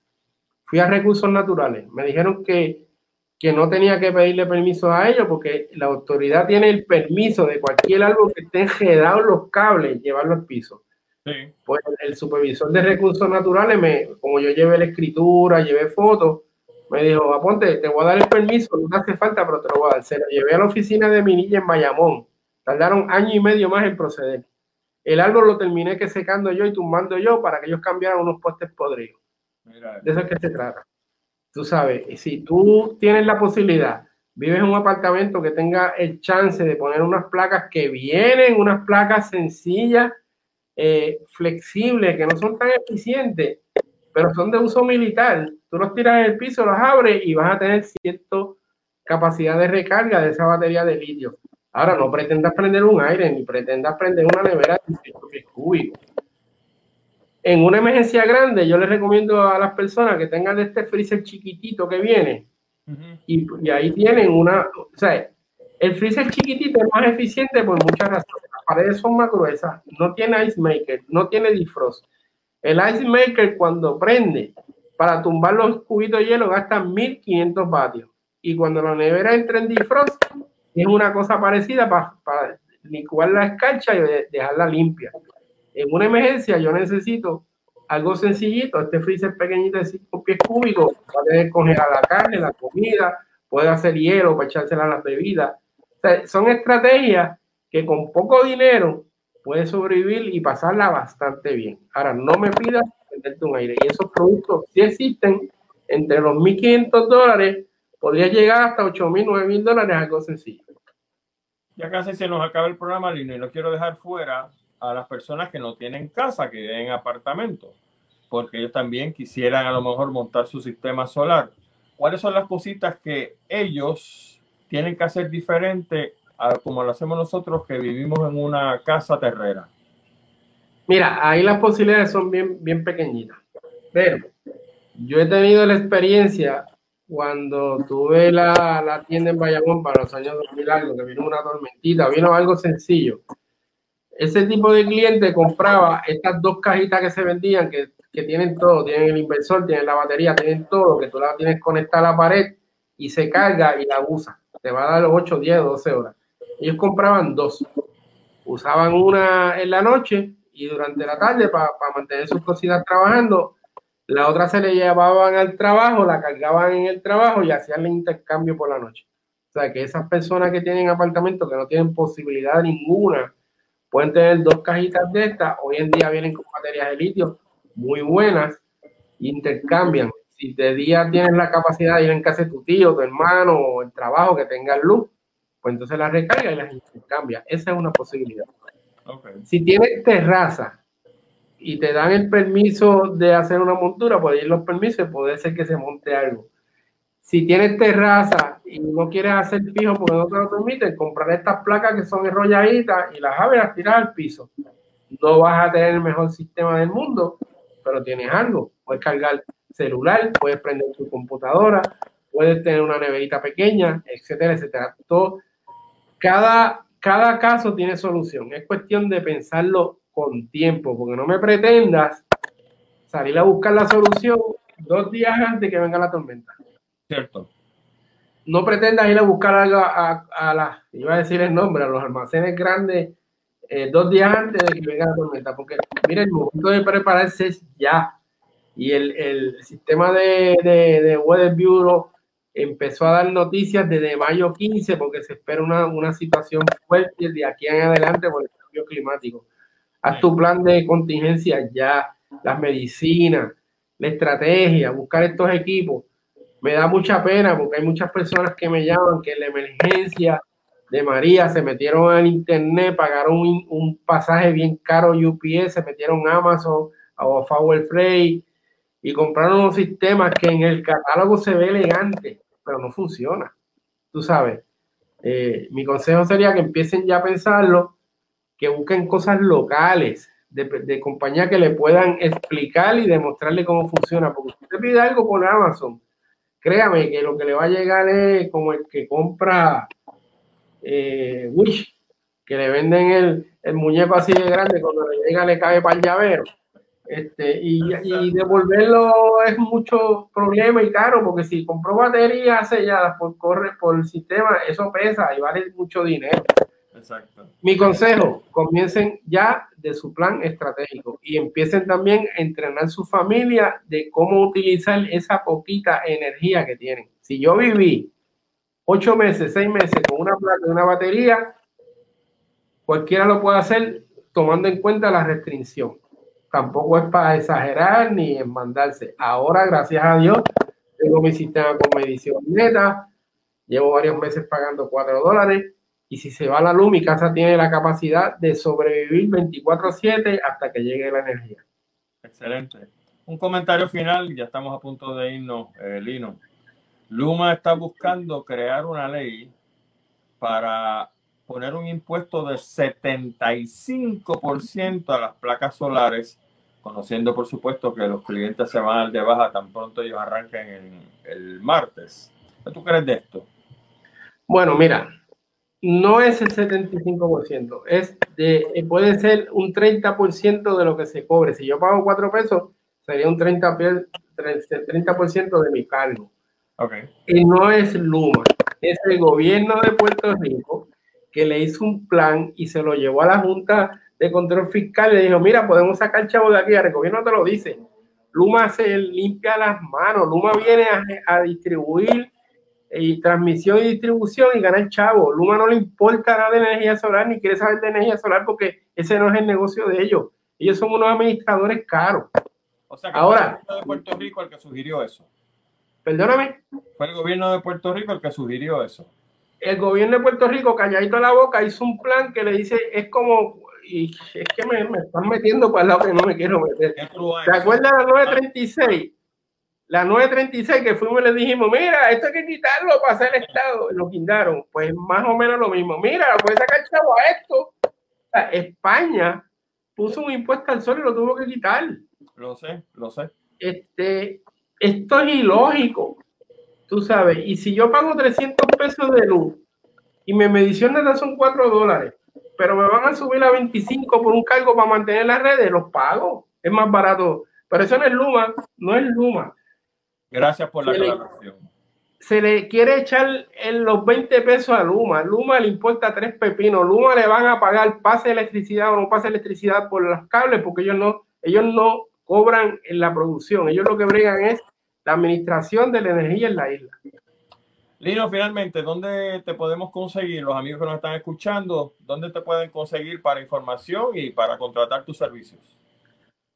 Fui a recursos naturales. Me dijeron que, que no tenía que pedirle permiso a ellos porque la autoridad tiene el permiso de cualquier árbol que esté enredado los cables, llevarlo al piso. Pues el supervisor de recursos naturales, me, como yo llevé la escritura, llevé fotos, me dijo, aponte, te voy a dar el permiso, no hace falta, pero te lo voy a dar. Se lo llevé a la oficina de Minilla en Bayamón. Tardaron año y medio más en proceder. El árbol lo terminé que secando yo y tumbando yo para que ellos cambiaran unos postes podridos. De eso es que se trata. Tú sabes, si tú tienes la posibilidad, vives en un apartamento que tenga el chance de poner unas placas que vienen, unas placas sencillas, eh, flexibles, que no son tan eficientes, pero son de uso militar. Tú los tiras en el piso, los abres y vas a tener cierta capacidad de recarga de esa batería de litio. Ahora, no pretendas prender un aire ni pretendas prender una nevera de. En una emergencia grande, yo les recomiendo a las personas que tengan este freezer chiquitito que viene y, y, ahí tienen una, o sea, el freezer chiquitito es más eficiente por muchas razones. Las paredes son más gruesas, no tiene ice maker, no tiene defrost. El ice maker cuando prende para tumbar los cubitos de hielo gasta 1500 vatios y cuando la nevera entra en defrost es una cosa parecida para, para licuar la escarcha y dejarla limpia. En una emergencia yo necesito algo sencillito, este freezer pequeñito de 5 pies cúbicos, puede congelar la carne, la comida, puede hacer hielo para echársela a las bebidas. son estrategias que con poco dinero puedes sobrevivir y pasarla bastante bien. Ahora, no me pidas venderte un aire. Y esos productos sí existen entre los 1.500 dólares, podría llegar hasta 8.000, 9.000 dólares, algo sencillo. Ya casi se nos acaba el programa, Lino, y no quiero dejar fuera a las personas que no tienen casa, que viven en apartamentos, porque ellos también quisieran a lo mejor montar su sistema solar. ¿Cuáles son las cositas que ellos tienen que hacer diferente a como lo hacemos nosotros que vivimos en una casa terrera? Mira, ahí las posibilidades son bien, bien pequeñitas, pero yo he tenido la experiencia cuando tuve la, la tienda en Bayamón para los años 2000 algo, que vino una tormentita, vino algo sencillo ese tipo de cliente compraba estas dos cajitas que se vendían, que, que, tienen todo, tienen el inversor, tienen la batería, tienen todo, que tú la tienes conectada a la pared y se carga y la usa. Te va a dar 8, 10, 12 horas. Ellos compraban dos. Usaban una en la noche y durante la tarde para mantener sus cocinas trabajando. La otra se le llevaban al trabajo, la cargaban en el trabajo y hacían el intercambio por la noche. O sea que esas personas que tienen apartamentos que no tienen posibilidad ninguna Pueden tener dos cajitas de estas. Hoy en día vienen con baterías de litio muy buenas. Intercambian. Si de día tienes la capacidad de ir en casa de tu tío, tu hermano o el trabajo que tenga luz, pues entonces las recarga y las intercambia. Esa es una posibilidad. Si tienes terraza y te dan el permiso de hacer una montura, puedes ir los permisos puede ser que se monte algo. Si tienes terraza y no quieres hacer fijo porque no te lo permiten, comprar estas placas que son enrolladitas y las aves las tiras al piso. No vas a tener el mejor sistema del mundo, pero tienes algo. Puedes cargar celular, puedes prender tu computadora, puedes tener una neverita pequeña, etcétera, etcétera. Todo, cada, cada caso tiene solución. Es cuestión de pensarlo con tiempo, porque no me pretendas salir a buscar la solución dos días antes de que venga la tormenta. Cierto. No pretendas ir a buscar algo a, a, la, iba a decir el nombre, a los almacenes grandes eh, dos días antes de que venga la tormenta, porque mira, el momento de prepararse es ya. Y el, el sistema de, de, de, Weather Bureau empezó a dar noticias desde mayo 15 porque se espera una, una situación fuerte de aquí en adelante por el cambio climático. Haz tu plan de contingencia ya, las medicinas, la estrategia, buscar estos equipos me da mucha pena porque hay muchas personas que me llaman que en la emergencia de María se metieron al internet, pagaron un, pasaje bien caro UPS, se metieron Amazon o Power Freight y compraron unos sistemas que en el catálogo se ve elegante, pero no funciona. Tú sabes, eh, mi consejo sería que empiecen ya a pensarlo, que busquen cosas locales, de, de compañía que le puedan explicar y demostrarle cómo funciona, porque si usted pide algo por Amazon, créame que lo que le va a llegar es como el que compra eh, Wish, que le venden el, muñeco así de grande, cuando le llega le cae para el llavero. Este, y, y, devolverlo es mucho problema y caro, porque si compró baterías selladas por corre por el sistema, eso pesa y vale mucho dinero. Exacto. Mi consejo, comiencen ya de su plan estratégico y empiecen también a entrenar su familia de cómo utilizar esa poquita energía que tienen. Si yo viví ocho meses, seis meses con una placa y una batería, cualquiera lo puede hacer tomando en cuenta la restricción. Tampoco es para exagerar ni en mandarse. Ahora, gracias a Dios, tengo mi sistema con medición neta, llevo varios meses pagando 4 dólares y si se va la luz, mi casa tiene la capacidad de sobrevivir 24/7 hasta que llegue la energía. Excelente. Un comentario final, ya estamos a punto de irnos, eh, Lino. Luma está buscando crear una ley para poner un impuesto de 75% a las placas solares, conociendo por supuesto que los clientes se van de baja tan pronto ellos arranquen en el martes. ¿Qué tú crees de esto? Bueno, mira, no es el 75%, es de, puede ser un 30% de lo que se cobre. Si yo pago 4 pesos, sería un 30%, 30 de mi cargo. Okay. Y no es Luma, es el gobierno de Puerto Rico que le hizo un plan y se lo llevó a la Junta de Control Fiscal y le dijo, mira, podemos sacar chavo de aquí, el gobierno te lo dice. Luma se limpia las manos, Luma viene a, distribuir y transmisión y distribución y ganar chavo. Luma no le importa nada de energía solar ni quiere saber de energía solar porque ese no es el negocio de ellos. Ellos son unos administradores caros. O sea, que Ahora, fue el gobierno de Puerto Rico el que sugirió eso. Perdóname. Fue el gobierno de Puerto Rico el que sugirió eso el gobierno de Puerto Rico, calladito la boca, hizo un plan que le dice, es como, y es que me, están metiendo para el lado que no me quiero meter. ¿Te acuerdas de la 936? La 936 que fuimos y le dijimos, mira, esto hay que quitarlo para hacer el Estado. Lo quitaron. Pues más o menos lo mismo. Mira, puedes sacar chavo a esto. España puso un impuesto al sol y lo tuvo que quitar. Lo sé, lo sé. Este, esto es ilógico tú sabes, y si yo pago 300 pesos de luz y mi medición de son 4 dólares, pero me van a subir a 25 por un cargo para mantener las redes, los pago, es más barato. Pero eso no es Luma, no es Luma. Gracias por la aclaración. Se le quiere echar en los 20 pesos a Luma. Luma le importa tres pepinos. Luma le van a pagar pase electricidad o no pase electricidad por los cables porque ellos no, ellos no cobran en la producción. Ellos lo que bregan es la administración de la energía en la isla. Lino, finalmente, ¿dónde te podemos conseguir, los amigos que nos están escuchando, dónde te pueden conseguir para información y para contratar tus servicios?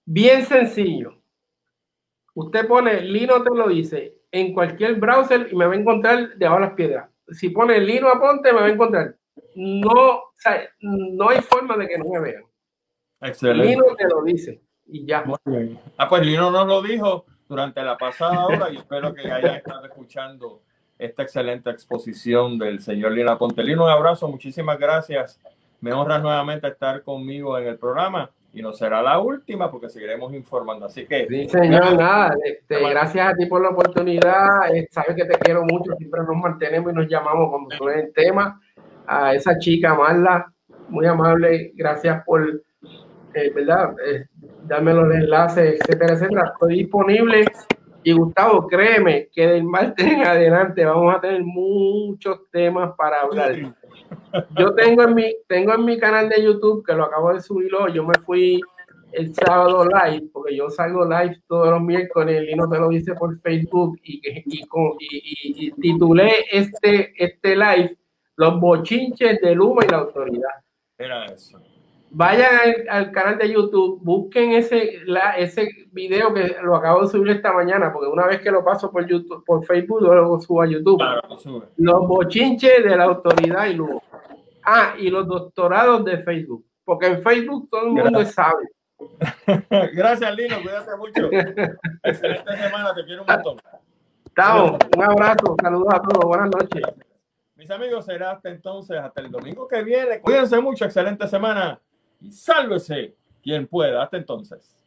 Bien sencillo. Usted pone, Lino te lo dice, en cualquier browser y me va a encontrar debajo de las piedras. Si pone Lino Aponte, me va a encontrar. No, no hay forma de que no me vean. Excelente. Lino te lo dice y ya. Muy bien. Ah, pues Lino nos lo dijo durante la pasada hora y espero que hayan estado escuchando esta excelente exposición del señor Lina Pontelino. Un abrazo, muchísimas gracias. Me honra nuevamente estar conmigo en el programa y no será la última porque seguiremos informando. Así que. Sí, señor, nada. Este, gracias a ti por la oportunidad. Eh, sabes que te quiero mucho. Siempre nos mantenemos y nos llamamos cuando suene el tema. A esa chica, Marla, muy amable. Gracias por, eh, ¿verdad? Eh, darme los enlaces, etcétera, etcétera. Estoy disponible. Y Gustavo, créeme que del martes en adelante vamos a tener muchos temas para hablar. Yo tengo en mi, tengo en mi canal de YouTube, que lo acabo de subirlo, yo me fui el sábado live, porque yo salgo live todos los miércoles, y no te lo dice por Facebook, y, y, y, y, titulé este, este live Los bochinches de Luma y la autoridad. Era eso vayan al, canal de YouTube, busquen ese, ese video que lo acabo de subir esta mañana, porque una vez que lo paso por YouTube, por Facebook, luego subo a YouTube. los bochinches de la autoridad y luego. Ah, y los doctorados de Facebook, porque en Facebook todo el mundo sabe. Gracias, Lino, cuídate mucho. Excelente semana, te quiero un montón. Chao, un abrazo, saludos a todos, buenas noches. Mis amigos, será hasta entonces, hasta el domingo que viene. Cuídense mucho, excelente semana y sálvese quien pueda. Hasta entonces.